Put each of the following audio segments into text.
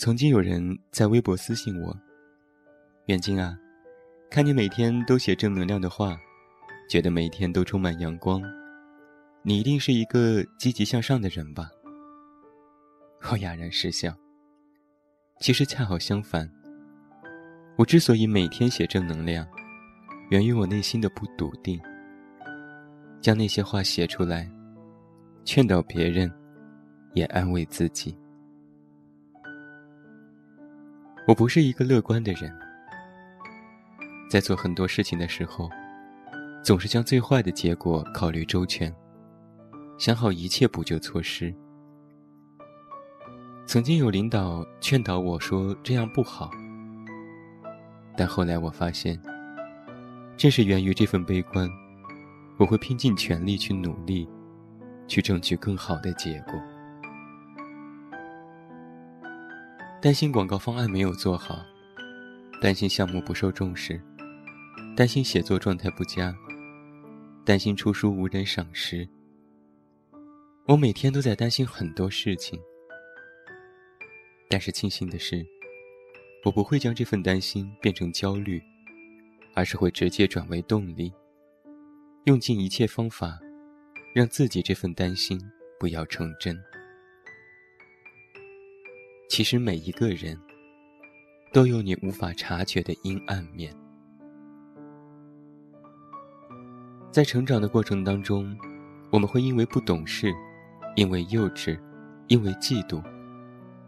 曾经有人在微博私信我：“远近啊，看你每天都写正能量的话，觉得每天都充满阳光，你一定是一个积极向上的人吧？” 我哑然失笑。其实恰好相反，我之所以每天写正能量，源于我内心的不笃定。将那些话写出来，劝导别人，也安慰自己。我不是一个乐观的人，在做很多事情的时候，总是将最坏的结果考虑周全，想好一切补救措施。曾经有领导劝导我说这样不好，但后来我发现，正是源于这份悲观，我会拼尽全力去努力，去争取更好的结果。担心广告方案没有做好，担心项目不受重视，担心写作状态不佳，担心出书无人赏识。我每天都在担心很多事情，但是庆幸的是，我不会将这份担心变成焦虑，而是会直接转为动力，用尽一切方法，让自己这份担心不要成真。其实每一个人，都有你无法察觉的阴暗面。在成长的过程当中，我们会因为不懂事，因为幼稚，因为嫉妒，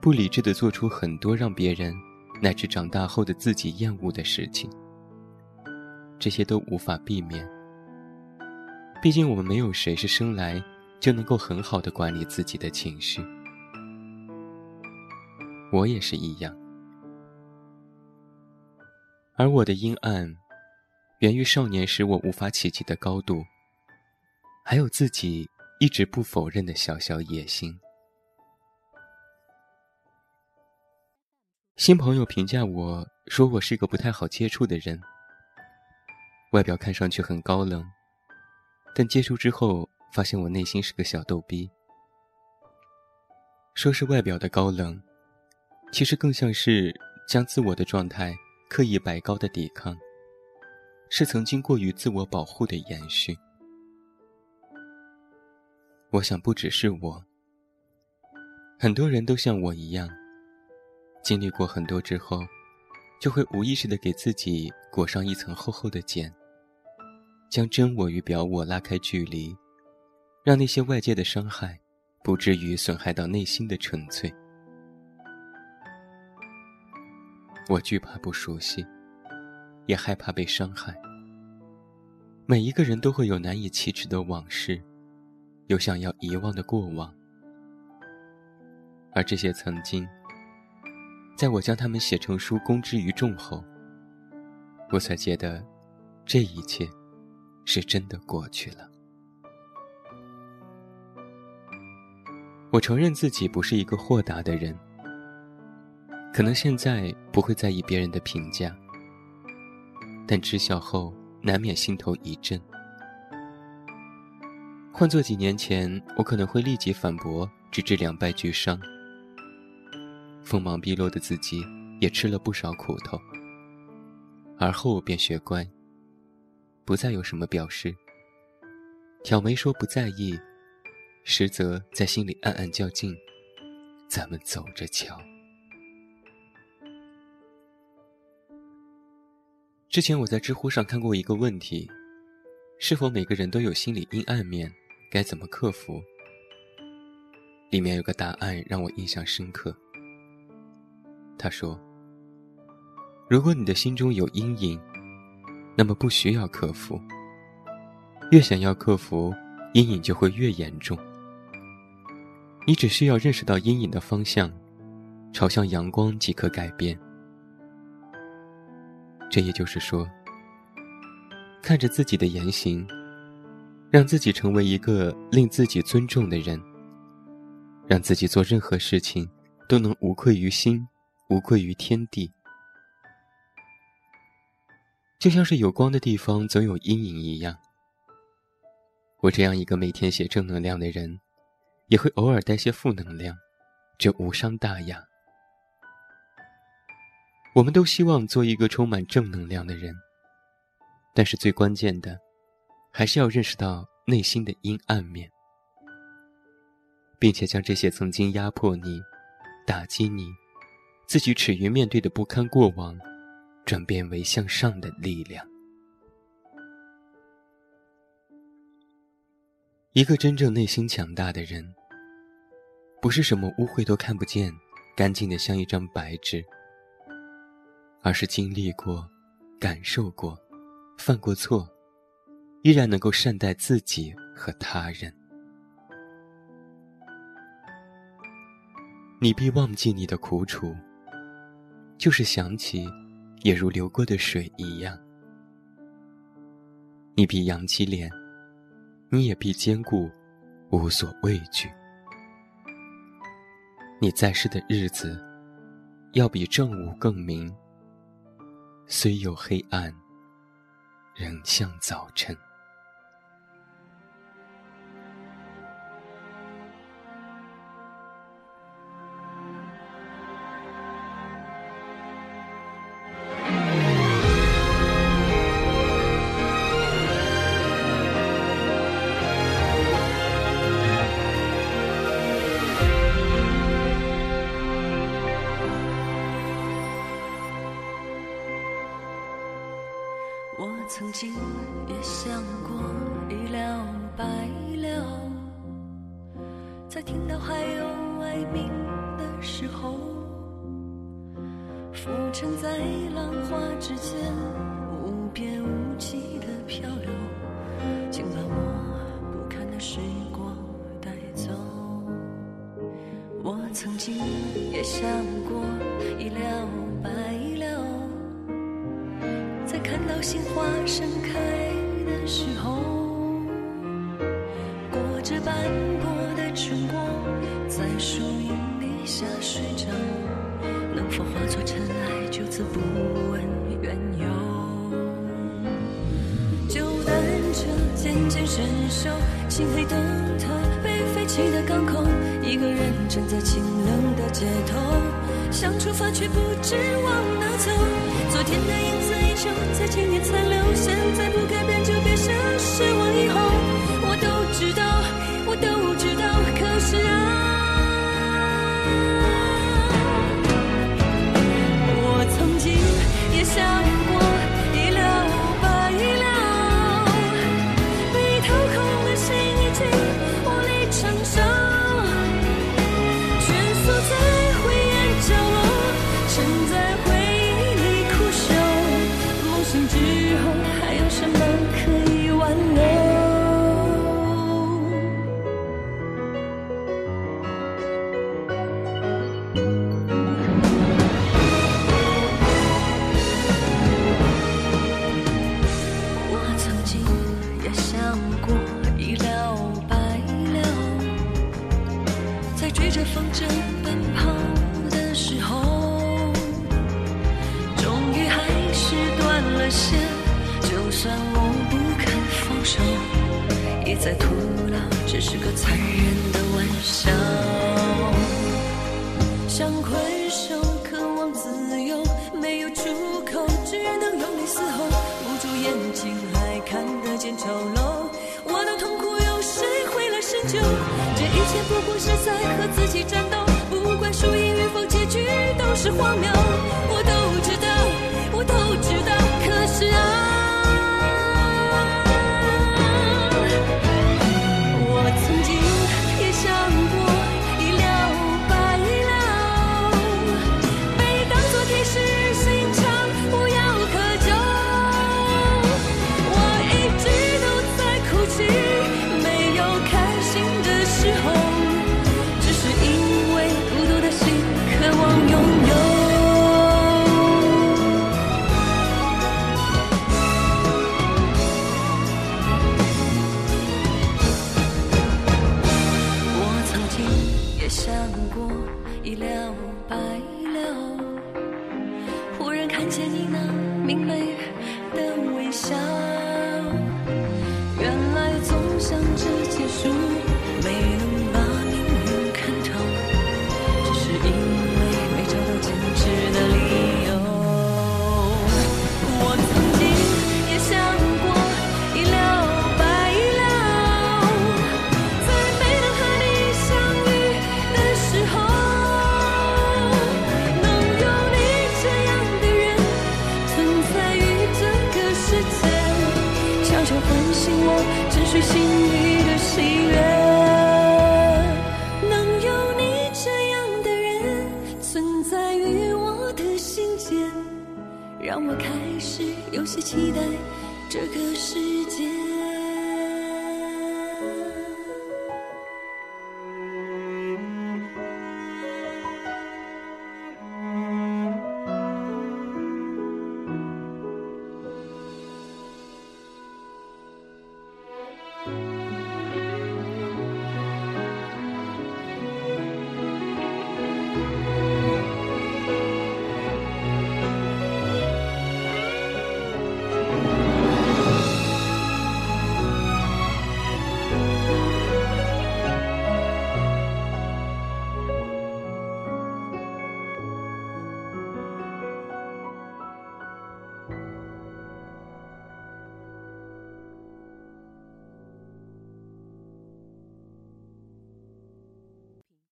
不理智的做出很多让别人乃至长大后的自己厌恶的事情。这些都无法避免。毕竟我们没有谁是生来就能够很好的管理自己的情绪。我也是一样，而我的阴暗，源于少年时我无法企及的高度，还有自己一直不否认的小小野心。新朋友评价我说我是个不太好接触的人，外表看上去很高冷，但接触之后发现我内心是个小逗逼。说是外表的高冷。其实更像是将自我的状态刻意摆高的抵抗，是曾经过于自我保护的延续。我想不只是我，很多人都像我一样，经历过很多之后，就会无意识的给自己裹上一层厚厚的茧，将真我与表我拉开距离，让那些外界的伤害不至于损害到内心的纯粹。我惧怕不熟悉，也害怕被伤害。每一个人都会有难以启齿的往事，有想要遗忘的过往，而这些曾经，在我将他们写成书公之于众后，我才觉得，这一切，是真的过去了。我承认自己不是一个豁达的人。可能现在不会在意别人的评价，但知晓后难免心头一震。换做几年前，我可能会立即反驳，直至两败俱伤。锋芒毕露的自己也吃了不少苦头，而后便学乖，不再有什么表示。挑眉说不在意，实则在心里暗暗较劲，咱们走着瞧。之前我在知乎上看过一个问题：是否每个人都有心理阴暗面？该怎么克服？里面有个答案让我印象深刻。他说：“如果你的心中有阴影，那么不需要克服。越想要克服，阴影就会越严重。你只需要认识到阴影的方向，朝向阳光即可改变。”这也就是说，看着自己的言行，让自己成为一个令自己尊重的人，让自己做任何事情都能无愧于心，无愧于天地。就像是有光的地方总有阴影一样，我这样一个每天写正能量的人，也会偶尔带些负能量，这无伤大雅。我们都希望做一个充满正能量的人，但是最关键的，还是要认识到内心的阴暗面，并且将这些曾经压迫你、打击你、自己耻于面对的不堪过往，转变为向上的力量。一个真正内心强大的人，不是什么污秽都看不见，干净的像一张白纸。而是经历过、感受过、犯过错，依然能够善待自己和他人。你必忘记你的苦楚，就是想起，也如流过的水一样。你必扬起脸，你也必坚固，无所畏惧。你在世的日子，要比正午更明。虽有黑暗，仍像早晨。曾经也想过一了百了，在听到还有哀鸣的时候，浮沉在浪花之间，无边无际的漂流，请把我不堪的时光带走。我曾经也想过一了。鲜花盛开的时候，裹着斑驳的春光，在树荫底下睡着，能否化作尘埃，就此不问缘由？就单车渐渐生锈，漆黑灯塔被废弃的港口，一个人站在清冷的街头，想出发却不知往哪走，昨天的影子。在千年残留，现在不改变就别想失望。以后我都知道，我都知道，可是啊。我曾经也想过就算我不肯放手，一再徒劳，只是个残忍的玩笑。想挥手，渴望自由，没有出口，只能用力嘶吼。捂住眼睛，还看得见丑陋。我的痛苦，有谁会来深究？这一切不过是在和自己战斗。不管输赢与否，结局都是荒谬。我的唤醒我沉睡心底的喜悦。能有你这样的人存在于我的心间让我开始有些期待这个世界。